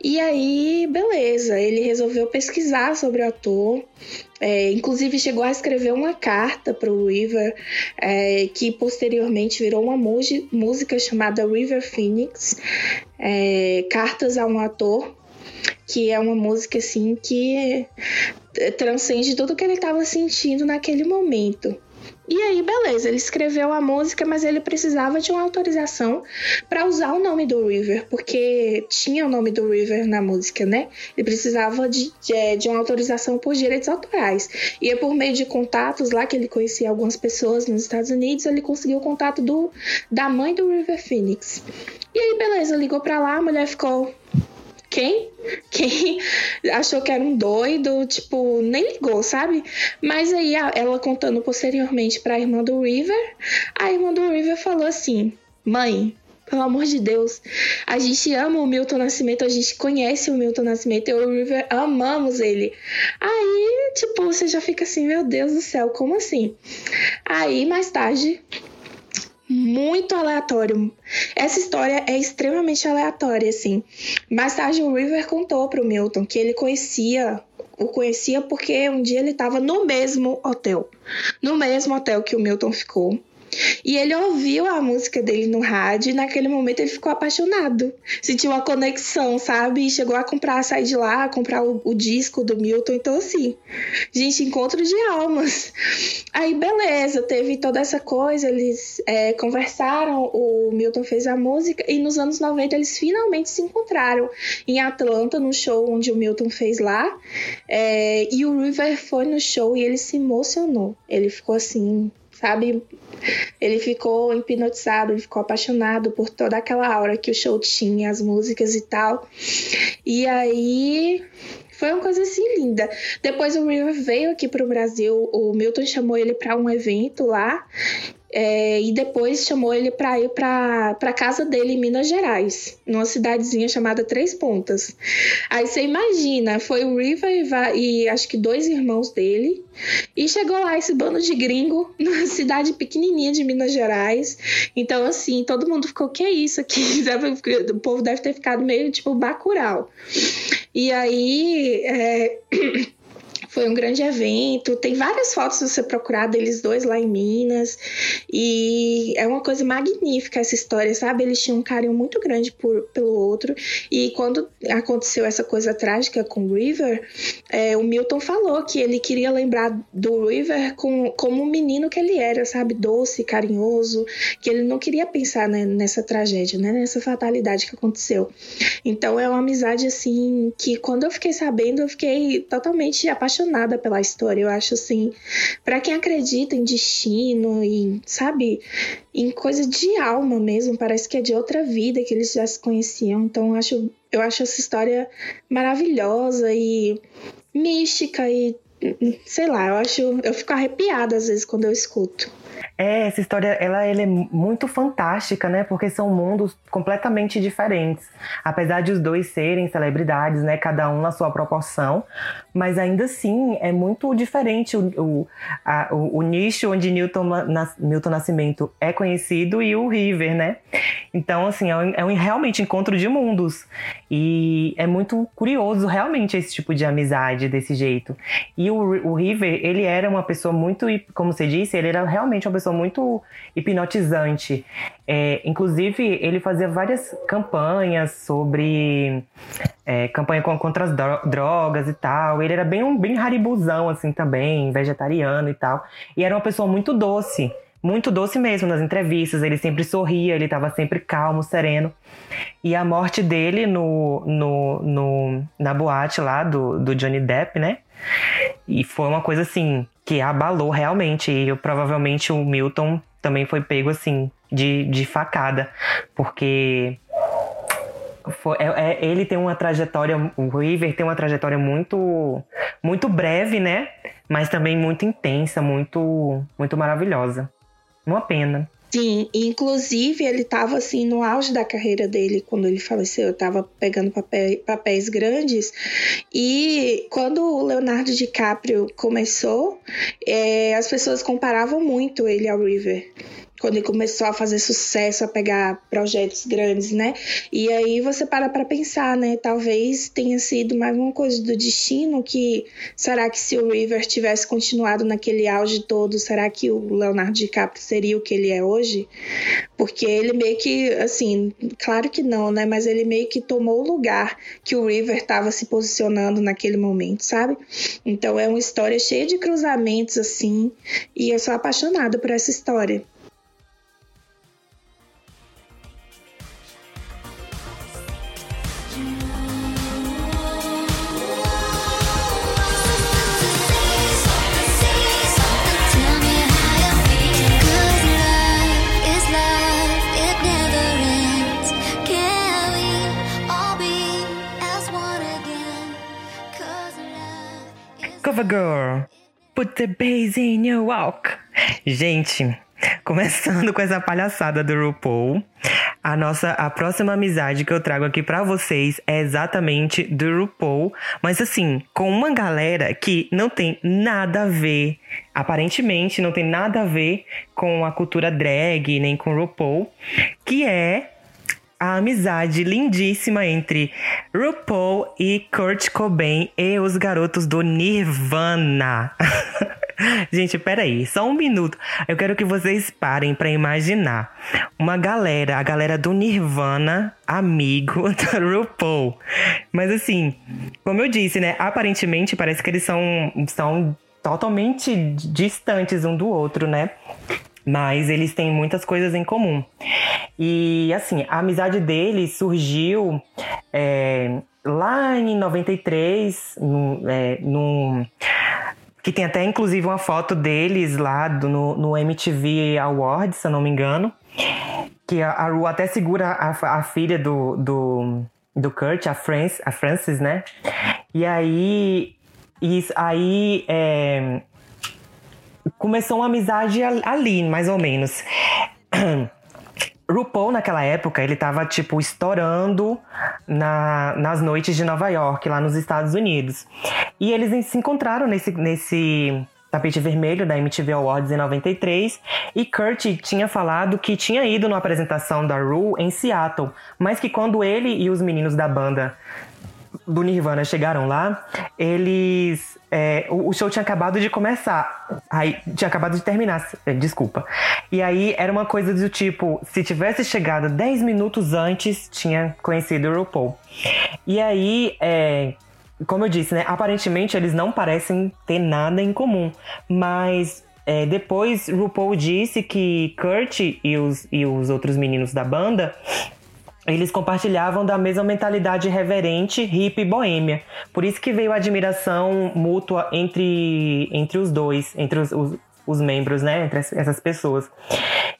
E aí, beleza, ele resolveu pesquisar sobre o ator. É, inclusive chegou a escrever uma carta para o River, é, que posteriormente virou uma música chamada River Phoenix, é, Cartas a um Ator, que é uma música assim que transcende tudo que ele estava sentindo naquele momento. E aí, beleza, ele escreveu a música, mas ele precisava de uma autorização para usar o nome do River, porque tinha o nome do River na música, né? Ele precisava de, de, é, de uma autorização por direitos autorais. E é por meio de contatos lá que ele conhecia algumas pessoas nos Estados Unidos, ele conseguiu o contato do, da mãe do River Phoenix. E aí, beleza, ligou para lá, a mulher ficou quem? Quem achou que era um doido, tipo, nem ligou, sabe? Mas aí ela contando posteriormente para a irmã do River, a irmã do River falou assim: "Mãe, pelo amor de Deus, a gente ama o Milton Nascimento, a gente conhece o Milton Nascimento, eu e o River amamos ele. Aí, tipo, você já fica assim, meu Deus do céu, como assim? Aí, mais tarde, muito aleatório. Essa história é extremamente aleatória, assim. Mais tarde, o River contou pro Milton que ele conhecia, o conhecia porque um dia ele estava no mesmo hotel. No mesmo hotel que o Milton ficou. E ele ouviu a música dele no rádio e naquele momento ele ficou apaixonado. Sentiu uma conexão, sabe? E chegou a comprar, sair de lá, comprar o, o disco do Milton. Então, assim, gente, encontro de almas. Aí, beleza, teve toda essa coisa, eles é, conversaram, o Milton fez a música e nos anos 90 eles finalmente se encontraram em Atlanta, no show onde o Milton fez lá. É, e o River foi no show e ele se emocionou. Ele ficou assim, sabe? Ele ficou hipnotizado, ele ficou apaixonado por toda aquela aura que o show tinha, as músicas e tal. E aí foi uma coisa assim linda. Depois o River veio aqui para o Brasil, o Milton chamou ele para um evento lá é, e depois chamou ele para ir para a casa dele em Minas Gerais, numa cidadezinha chamada Três Pontas. Aí você imagina, foi o River e, e, acho que dois irmãos dele, e chegou lá esse bando de gringo numa cidade pequenininha de Minas Gerais. Então, assim, todo mundo ficou: que é isso aqui? o povo deve ter ficado meio tipo bacural. E aí. É... Foi um grande evento. Tem várias fotos você procurar deles dois lá em Minas. E é uma coisa magnífica essa história, sabe? Eles tinham um carinho muito grande por, pelo outro. E quando aconteceu essa coisa trágica com o River, é, o Milton falou que ele queria lembrar do River com, como um menino que ele era, sabe? Doce, carinhoso. Que ele não queria pensar né, nessa tragédia, né? Nessa fatalidade que aconteceu. Então é uma amizade assim que quando eu fiquei sabendo, eu fiquei totalmente apaixonada apaixonada pela história. Eu acho assim, para quem acredita em destino e, sabe, em coisa de alma mesmo, parece que é de outra vida que eles já se conheciam. Então eu acho, eu acho essa história maravilhosa e mística e sei lá, eu acho, eu fico arrepiada às vezes quando eu escuto. É, essa história ela, ela é muito fantástica, né? Porque são mundos completamente diferentes. Apesar de os dois serem celebridades, né? Cada um na sua proporção, mas ainda assim é muito diferente o, o, a, o, o nicho onde Newton, na, Nascimento é conhecido e o River, né? Então, assim, é um, é um realmente encontro de mundos. E é muito curioso realmente esse tipo de amizade desse jeito. E o, o River, ele era uma pessoa muito, como você disse, ele era realmente uma pessoa pessoa muito hipnotizante. É, inclusive, ele fazia várias campanhas sobre. É, campanha contra as drogas e tal. Ele era bem, bem haribuzão, assim, também, vegetariano e tal. E era uma pessoa muito doce muito doce mesmo nas entrevistas, ele sempre sorria, ele estava sempre calmo, sereno. E a morte dele no, no, no, na boate lá do, do Johnny Depp, né? E foi uma coisa assim que abalou realmente. E eu, provavelmente o Milton também foi pego assim de, de facada, porque foi, é, é, ele tem uma trajetória, o River tem uma trajetória muito muito breve, né? Mas também muito intensa, muito muito maravilhosa. Uma pena. Sim, inclusive ele estava assim no auge da carreira dele quando ele faleceu, estava pegando papéis, grandes. E quando o Leonardo DiCaprio começou, é, as pessoas comparavam muito ele ao River quando ele começou a fazer sucesso, a pegar projetos grandes, né? E aí você para para pensar, né? Talvez tenha sido mais uma coisa do destino que será que se o River tivesse continuado naquele auge todo, será que o Leonardo DiCaprio seria o que ele é hoje? Porque ele meio que, assim, claro que não, né? Mas ele meio que tomou o lugar que o River estava se posicionando naquele momento, sabe? Então é uma história cheia de cruzamentos assim, e eu sou apaixonada por essa história. Girl, put the bass in your walk. Gente, começando com essa palhaçada do RuPaul, a nossa a próxima amizade que eu trago aqui para vocês é exatamente do RuPaul, mas assim, com uma galera que não tem nada a ver, aparentemente não tem nada a ver com a cultura drag nem com RuPaul, que é a amizade lindíssima entre RuPaul e Kurt Cobain e os garotos do Nirvana. Gente, peraí, só um minuto. Eu quero que vocês parem para imaginar uma galera, a galera do Nirvana, amigo da RuPaul. Mas assim, como eu disse, né? Aparentemente parece que eles são, são totalmente distantes um do outro, né? Mas eles têm muitas coisas em comum. E assim, a amizade deles surgiu é, lá em 93, num, é, num, que tem até inclusive uma foto deles lá do, no, no MTV Awards, se eu não me engano. Que a, a Ru até segura a, a filha do, do, do Kurt, a, Frances, a Frances, né? E aí. Isso, aí é, começou uma amizade ali, mais ou menos. RuPaul, naquela época, ele tava, tipo, estourando na, nas noites de Nova York, lá nos Estados Unidos. E eles se encontraram nesse, nesse tapete vermelho da MTV Awards em 93 e Kurt tinha falado que tinha ido numa apresentação da Ru em Seattle, mas que quando ele e os meninos da banda do Nirvana chegaram lá, eles. É, o, show tinha acabado de começar. Aí, tinha acabado de terminar, é, desculpa. E aí era uma coisa do tipo: se tivesse chegado 10 minutos antes, tinha conhecido o RuPaul. E aí, é, como eu disse, né? Aparentemente eles não parecem ter nada em comum. Mas é, depois RuPaul disse que Kurt e os, e os outros meninos da banda eles compartilhavam da mesma mentalidade reverente, hippie e boêmia. Por isso que veio a admiração mútua entre, entre os dois, entre os, os, os membros, né? Entre essas pessoas.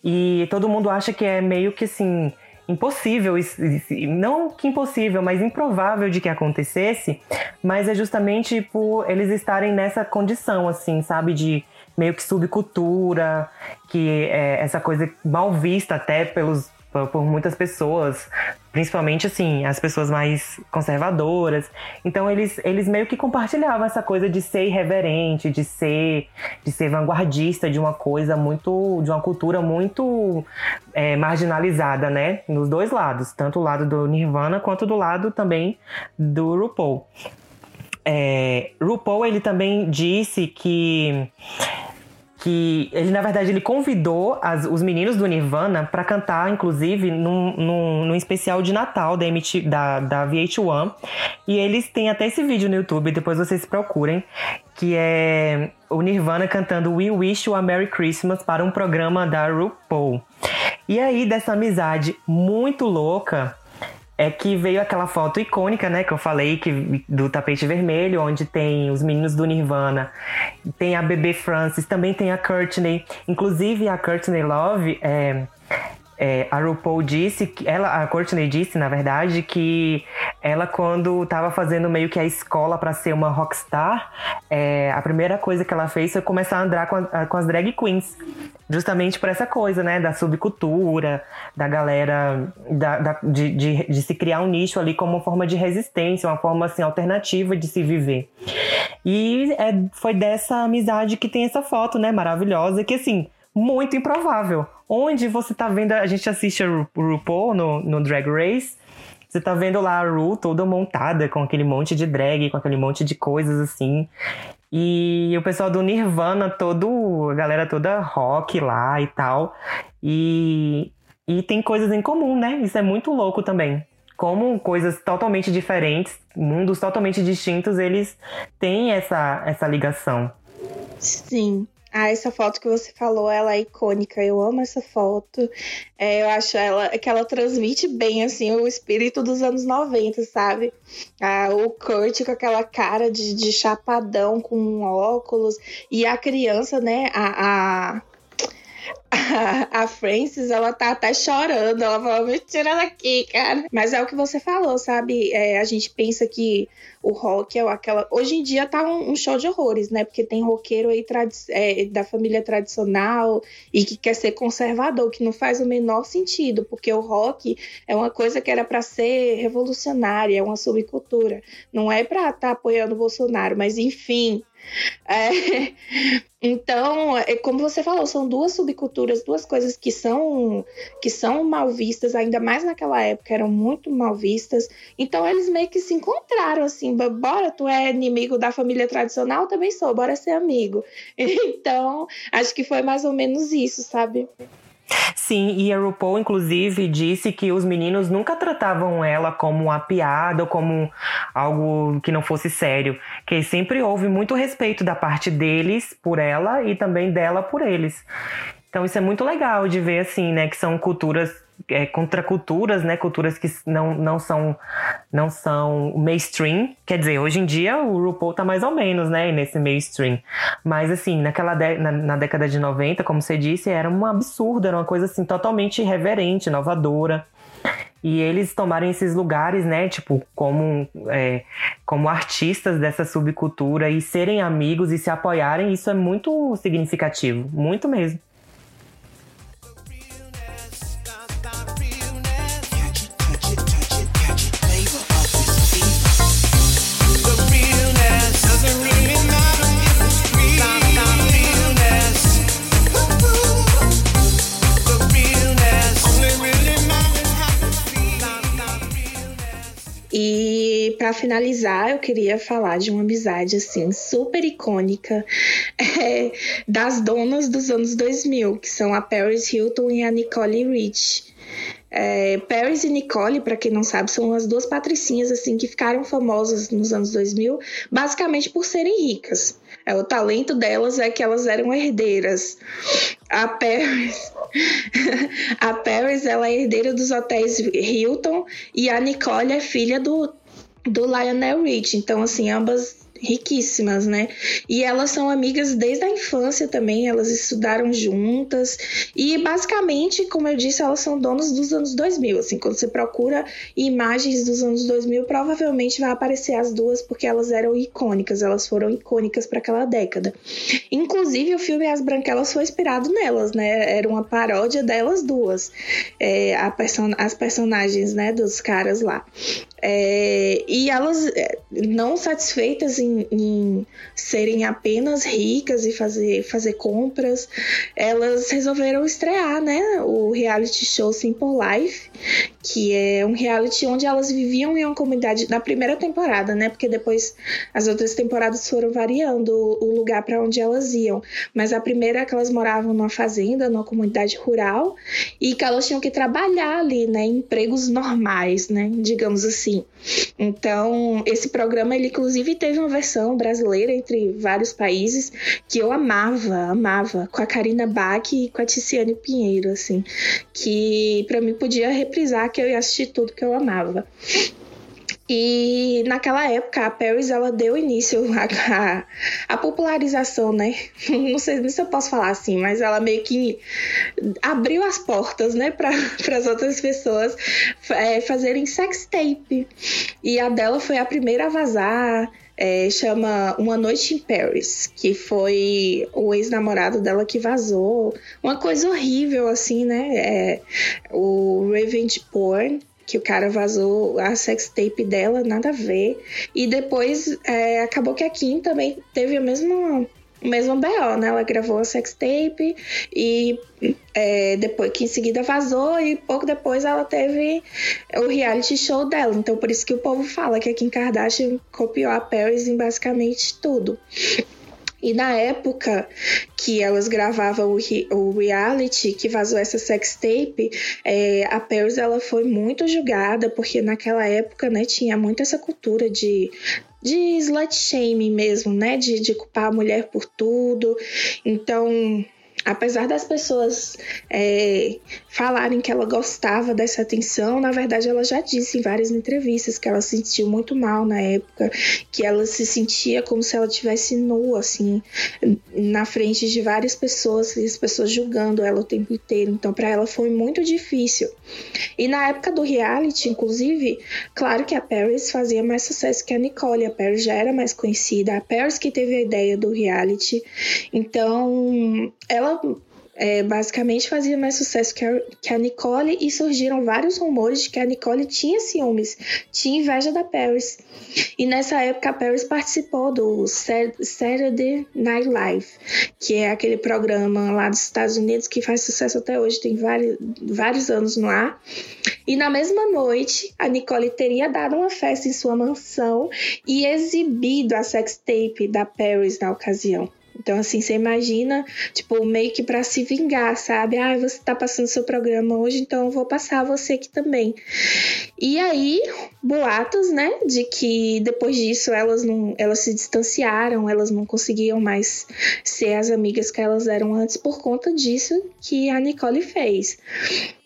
E todo mundo acha que é meio que assim impossível, não que impossível, mas improvável de que acontecesse, mas é justamente por eles estarem nessa condição, assim, sabe, de meio que subcultura, que é essa coisa mal vista até pelos por muitas pessoas, principalmente assim, as pessoas mais conservadoras. Então eles, eles meio que compartilhavam essa coisa de ser irreverente, de ser de ser vanguardista de uma coisa muito, de uma cultura muito é, marginalizada, né? Nos dois lados, tanto o lado do Nirvana quanto do lado também do RuPaul. É, RuPaul ele também disse que que ele na verdade ele convidou as, os meninos do Nirvana para cantar, inclusive num, num, num, especial de Natal da, MT, da, da VH1 e eles têm até esse vídeo no YouTube, depois vocês procurem, que é o Nirvana cantando We Wish You a Merry Christmas para um programa da RuPaul. E aí dessa amizade muito louca é que veio aquela foto icônica, né, que eu falei, que, do tapete vermelho, onde tem os meninos do Nirvana, tem a bebê Francis, também tem a Courtney. Inclusive, a Courtney Love é, é, a RuPaul disse, que ela, a Courtney disse, na verdade, que ela, quando estava fazendo meio que a escola para ser uma rockstar, é, a primeira coisa que ela fez foi começar a andar com, a, com as drag queens. Justamente por essa coisa, né? Da subcultura, da galera, da, da de, de, de, se criar um nicho ali como uma forma de resistência, uma forma assim, alternativa de se viver. E é, foi dessa amizade que tem essa foto, né? Maravilhosa, que assim muito improvável. Onde você tá vendo, a gente assiste a Ru, RuPaul no, no Drag Race, você tá vendo lá a Ru toda montada com aquele monte de drag, com aquele monte de coisas assim. E o pessoal do Nirvana, todo, a galera toda rock lá e tal. E, e tem coisas em comum, né? Isso é muito louco também. Como coisas totalmente diferentes, mundos totalmente distintos, eles têm essa, essa ligação. Sim. Ah, essa foto que você falou, ela é icônica. Eu amo essa foto. É, eu acho ela que ela transmite bem assim o espírito dos anos 90, sabe? Ah, o Kurt com aquela cara de, de chapadão com óculos e a criança, né? A, a a, Frances, ela tá até chorando. Ela falou, me tira daqui, cara. Mas é o que você falou, sabe? É, a gente pensa que o rock é aquela. Hoje em dia tá um, um show de horrores, né? Porque tem roqueiro aí tradi... é, da família tradicional e que quer ser conservador, que não faz o menor sentido, porque o rock é uma coisa que era para ser revolucionária, é uma subcultura. Não é pra estar tá apoiando o Bolsonaro, mas enfim. É, então, é, como você falou, são duas subculturas, duas coisas que são que são mal vistas, ainda mais naquela época, eram muito mal vistas. Então, eles meio que se encontraram assim, bora, tu é inimigo da família tradicional, também sou, bora ser amigo. Então, acho que foi mais ou menos isso, sabe? Sim, e a RuPaul, inclusive, disse que os meninos nunca tratavam ela como uma piada ou como algo que não fosse sério. Que sempre houve muito respeito da parte deles por ela e também dela por eles. Então isso é muito legal de ver, assim, né? Que são culturas é, contraculturas, né? Culturas que não, não são não são mainstream. Quer dizer, hoje em dia o RuPaul tá mais ou menos, né? Nesse mainstream. Mas assim, naquela de, na, na, década de 90, como você disse, era um absurdo, era uma coisa assim totalmente irreverente, inovadora. E eles tomarem esses lugares, né, tipo, como, é, como artistas dessa subcultura e serem amigos e se apoiarem, isso é muito significativo, muito mesmo. E para finalizar, eu queria falar de uma amizade assim super icônica é, das donas dos anos 2000, que são a Paris Hilton e a Nicole Rich. É, Paris e Nicole, para quem não sabe, são as duas patricinhas assim que ficaram famosas nos anos 2000, basicamente por serem ricas. É, o talento delas é que elas eram herdeiras. A Paris, a Paris ela é herdeira dos hotéis Hilton e a Nicole é filha do, do Lionel Rich. Então, assim, ambas riquíssimas, né? E elas são amigas desde a infância também, elas estudaram juntas e basicamente, como eu disse, elas são donas dos anos 2000, assim, quando você procura imagens dos anos 2000, provavelmente vai aparecer as duas porque elas eram icônicas, elas foram icônicas para aquela década. Inclusive, o filme As Branquelas foi inspirado nelas, né? Era uma paródia delas duas, é, person as personagens, né, dos caras lá. É, e elas, é, não satisfeitas em, em, serem apenas ricas e fazer, fazer compras, elas resolveram estrear né, o reality show Simple Life, que é um reality onde elas viviam em uma comunidade na primeira temporada, né? Porque depois as outras temporadas foram variando o lugar para onde elas iam. Mas a primeira é que elas moravam numa fazenda, numa comunidade rural, e que elas tinham que trabalhar ali, né? Empregos normais, né? Digamos assim. Então, esse programa, ele inclusive teve uma versão brasileira entre vários países que eu amava, amava, com a Karina Bach e com a Ticiane Pinheiro, assim, que para mim podia reprisar que eu ia assistir tudo que eu amava. E naquela época a Paris ela deu início à, à, popularização, né? Não sei se eu posso falar assim, mas ela meio que abriu as portas, né, para as outras pessoas é, fazerem sex tape. E a dela foi a primeira a vazar. É, chama Uma Noite em Paris, que foi o ex-namorado dela que vazou. Uma coisa horrível, assim, né? É, o revenge porn que o cara vazou a sex tape dela, nada a ver. E depois é, acabou que a Kim também teve a mesma mesmo BO, né? Ela gravou a sex tape e é, depois que em seguida vazou e pouco depois ela teve o reality show dela. Então por isso que o povo fala que a Kim Kardashian copiou a Paris em basicamente tudo. E na época que elas gravavam o, reality, que vazou essa sextape, é, a Paris ela foi muito julgada, porque naquela época, né, tinha muito essa cultura de de slut shaming mesmo, né? De, de culpar a mulher por tudo. Então, apesar das pessoas é, falarem que ela gostava dessa atenção, na verdade ela já disse em várias entrevistas que ela se sentiu muito mal na época, que ela se sentia como se ela tivesse nua, assim, na frente de várias pessoas, e as pessoas julgando ela o tempo inteiro. Então, para ela foi muito difícil. E na época do reality, inclusive, claro que a Paris fazia mais sucesso que a Nicole, a Paris já era mais conhecida, a Paris que teve a ideia do reality. Então, ela é, basicamente fazia mais sucesso que a, que a Nicole e surgiram vários rumores de que a Nicole tinha ciúmes, tinha inveja da Paris. E nessa época a Paris participou do Saturday Night Live, que é aquele programa lá dos Estados Unidos que faz sucesso até hoje, tem vários, vários anos no ar. E na mesma noite, a Nicole teria dado uma festa em sua mansão e exibido a sextape da Paris na ocasião. Então, assim, você imagina, tipo, meio que para se vingar, sabe? Ah, você tá passando seu programa hoje, então eu vou passar você aqui também. E aí, boatos, né, de que depois disso elas não, elas se distanciaram, elas não conseguiam mais ser as amigas que elas eram antes por conta disso que a Nicole fez.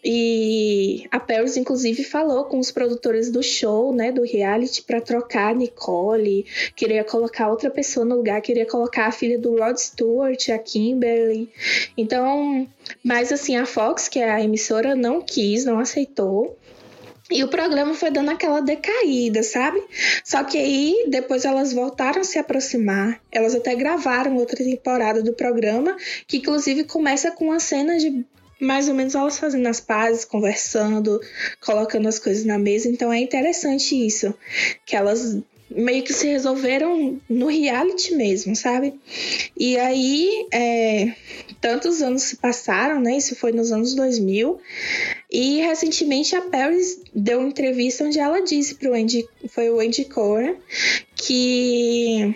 E a Paris, inclusive, falou com os produtores do show, né, do reality, para trocar a Nicole, queria colocar outra pessoa no lugar, queria colocar a filha do Rod Stewart, a Kimberly. Então, mas assim, a Fox, que é a emissora, não quis, não aceitou. E o programa foi dando aquela decaída, sabe? Só que aí depois elas voltaram a se aproximar. Elas até gravaram outra temporada do programa, que inclusive começa com uma cena de mais ou menos elas fazendo as pazes, conversando, colocando as coisas na mesa. Então é interessante isso, que elas meio que se resolveram no reality mesmo, sabe? E aí, é, tantos anos se passaram, né? Isso foi nos anos 2000. E recentemente a Paris deu uma entrevista onde ela disse pro Andy, foi o Andy Cohen, que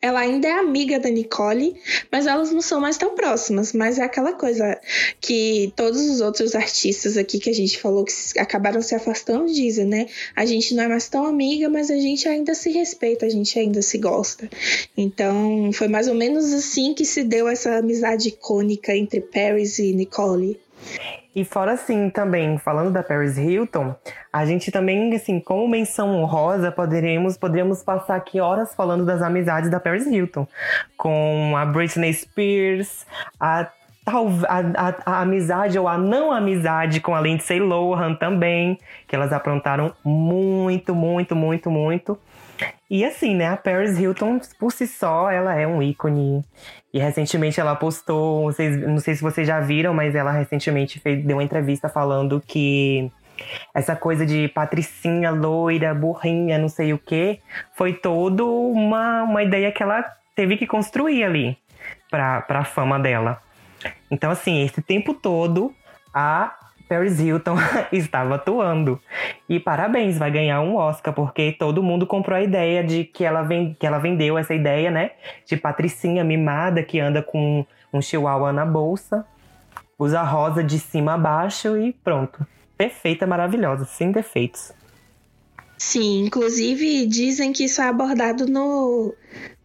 ela ainda é amiga da Nicole, mas elas não são mais tão próximas. Mas é aquela coisa que todos os outros artistas aqui que a gente falou que acabaram se afastando dizem, né? A gente não é mais tão amiga, mas a gente ainda se respeita, a gente ainda se gosta. Então, foi mais ou menos assim que se deu essa amizade icônica entre Paris e Nicole. E fora assim, também, falando da Paris Hilton, a gente também, assim, como menção honrosa, poderíamos, poderíamos passar aqui horas falando das amizades da Paris Hilton. Com a Britney Spears, a a, a, a, amizade ou a não amizade com a Lindsay Lohan também, que elas aprontaram muito, muito, muito, muito. E assim, né, a Paris Hilton, por si só, ela é um ícone. E recentemente ela postou, vocês, não sei se vocês já viram, mas ela recentemente fez, deu uma entrevista falando que essa coisa de patricinha, loira, burrinha, não sei o que, foi todo uma, uma ideia que ela teve que construir ali pra, pra fama dela. Então, assim, esse tempo todo, a Paris Hilton estava atuando. E parabéns, vai ganhar um Oscar, porque todo mundo comprou a ideia de que ela, vem, que ela vendeu essa ideia, né? De patricinha mimada que anda com um chihuahua na bolsa, usa rosa de cima a baixo e pronto. Perfeita, maravilhosa, sem defeitos. Sim, inclusive dizem que isso é abordado no,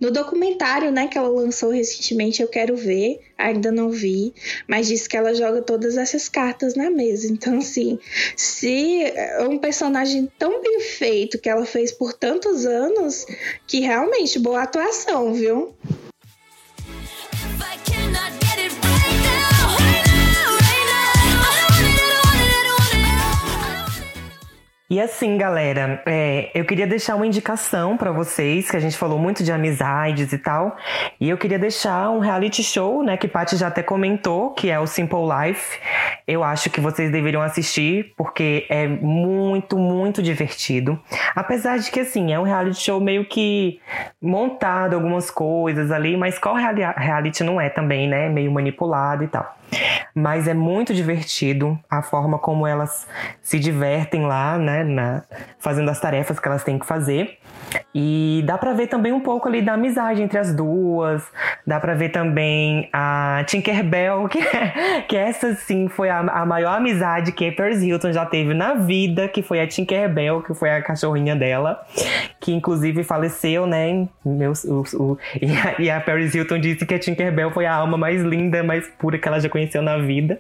no documentário, né, que ela lançou recentemente. Eu quero ver, ainda não vi, mas diz que ela joga todas essas cartas na mesa. Então, assim, se é um personagem tão bem feito que ela fez por tantos anos, que realmente boa atuação, viu? E assim, galera, é, eu queria deixar uma indicação para vocês, que a gente falou muito de amizades e tal. E eu queria deixar um reality show, né, que Paty já até comentou, que é o Simple Life. Eu acho que vocês deveriam assistir, porque é muito, muito divertido. Apesar de que, assim, é um reality show meio que montado algumas coisas ali, mas qual reality não é também, né? Meio manipulado e tal. Mas é muito divertido a forma como elas se divertem lá, né, na, fazendo as tarefas que elas têm que fazer. E dá para ver também um pouco ali da amizade entre as duas. Dá para ver também a Tinkerbell, que, é, que essa sim foi a, a maior amizade que Paris Hilton já teve na vida, que foi a Tinkerbell, que foi a cachorrinha dela, que inclusive faleceu, né? Meu, o, o, e, a, e a Paris Hilton disse que a Tinkerbell foi a alma mais linda, mais pura que ela já conheceu na vida.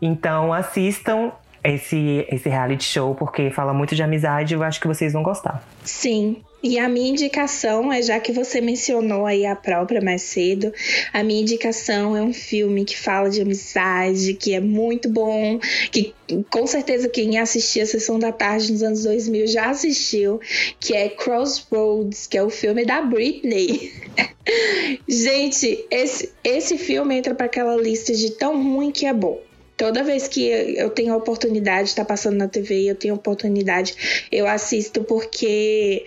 Então assistam esse, esse reality show, porque fala muito de amizade e eu acho que vocês vão gostar. Sim. E a minha indicação é, já que você mencionou aí a própria mais cedo, a minha indicação é um filme que fala de amizade, que é muito bom, que com certeza quem assistia a Sessão da Tarde nos anos 2000 já assistiu, que é Crossroads, que é o filme da Britney. Gente, esse, esse filme entra para aquela lista de tão ruim que é bom. Toda vez que eu tenho a oportunidade, está passando na TV, eu tenho oportunidade, eu assisto porque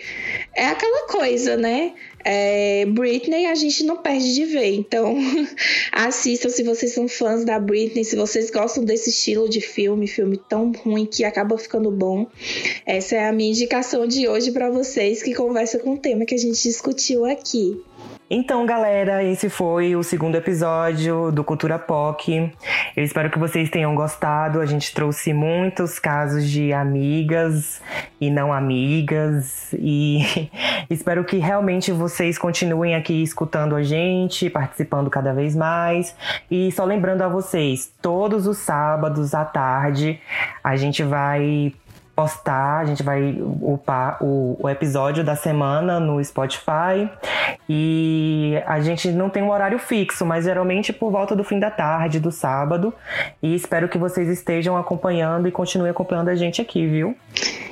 é aquela coisa, né? É, Britney a gente não perde de ver, então assistam se vocês são fãs da Britney, se vocês gostam desse estilo de filme, filme tão ruim que acaba ficando bom. Essa é a minha indicação de hoje para vocês que conversa com o tema que a gente discutiu aqui. Então, galera, esse foi o segundo episódio do Cultura POC. Eu espero que vocês tenham gostado. A gente trouxe muitos casos de amigas e não amigas. E espero que realmente vocês continuem aqui escutando a gente, participando cada vez mais. E só lembrando a vocês, todos os sábados à tarde a gente vai postar, a gente vai upar o, o, episódio da semana no Spotify. E a gente não tem um horário fixo, mas geralmente por volta do fim da tarde, do sábado. E espero que vocês estejam acompanhando e continuem acompanhando a gente aqui, viu?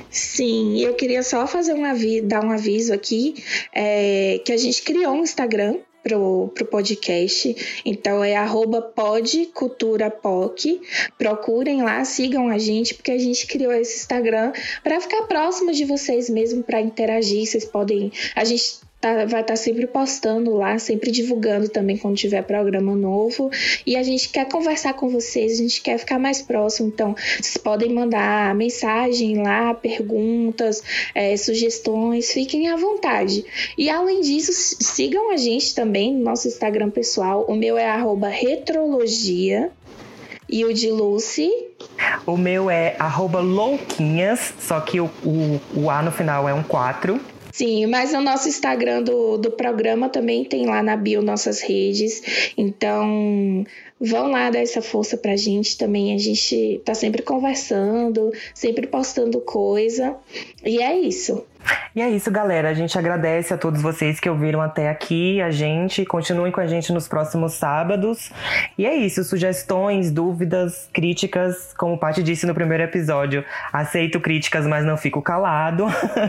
Sim, eu queria só fazer um aviso, dar um aviso aqui, é, que a gente criou um Instagram pro, pro podcast. Então é arroba podculturapoc. Procurem lá, sigam a gente, porque a gente criou esse Instagram para ficar próximo de vocês mesmo, para interagir. Vocês podem. A gente tá, vai estar tá sempre postando lá, sempre divulgando também quando tiver programa novo. E a gente quer conversar com vocês, a gente quer ficar mais próximo. Então, vocês podem mandar mensagem lá, perguntas, é, sugestões, fiquem à vontade. E além disso, sigam a gente também no nosso Instagram pessoal. O meu é retrologia. E o de Lucy? O meu é louquinhas, só que o, o, o A no final é um 4. Sim, mas o nosso Instagram do, do programa também tem lá na bio nossas redes. Então, vão lá dar essa força pra gente também. A gente tá sempre conversando, sempre postando coisa. E é isso. E é isso, galera. A gente agradece a todos vocês que ouviram até aqui a gente. Continuem com a gente nos próximos sábados. E é isso. Sugestões, dúvidas, críticas, como o Paty disse no primeiro episódio, aceito críticas, mas não fico calado.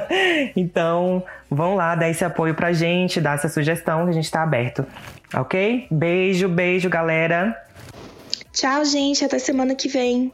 então, vão lá dar esse apoio pra gente, dar essa sugestão que a gente tá aberto. Ok? Beijo, beijo, galera. Tchau, gente. Até semana que vem.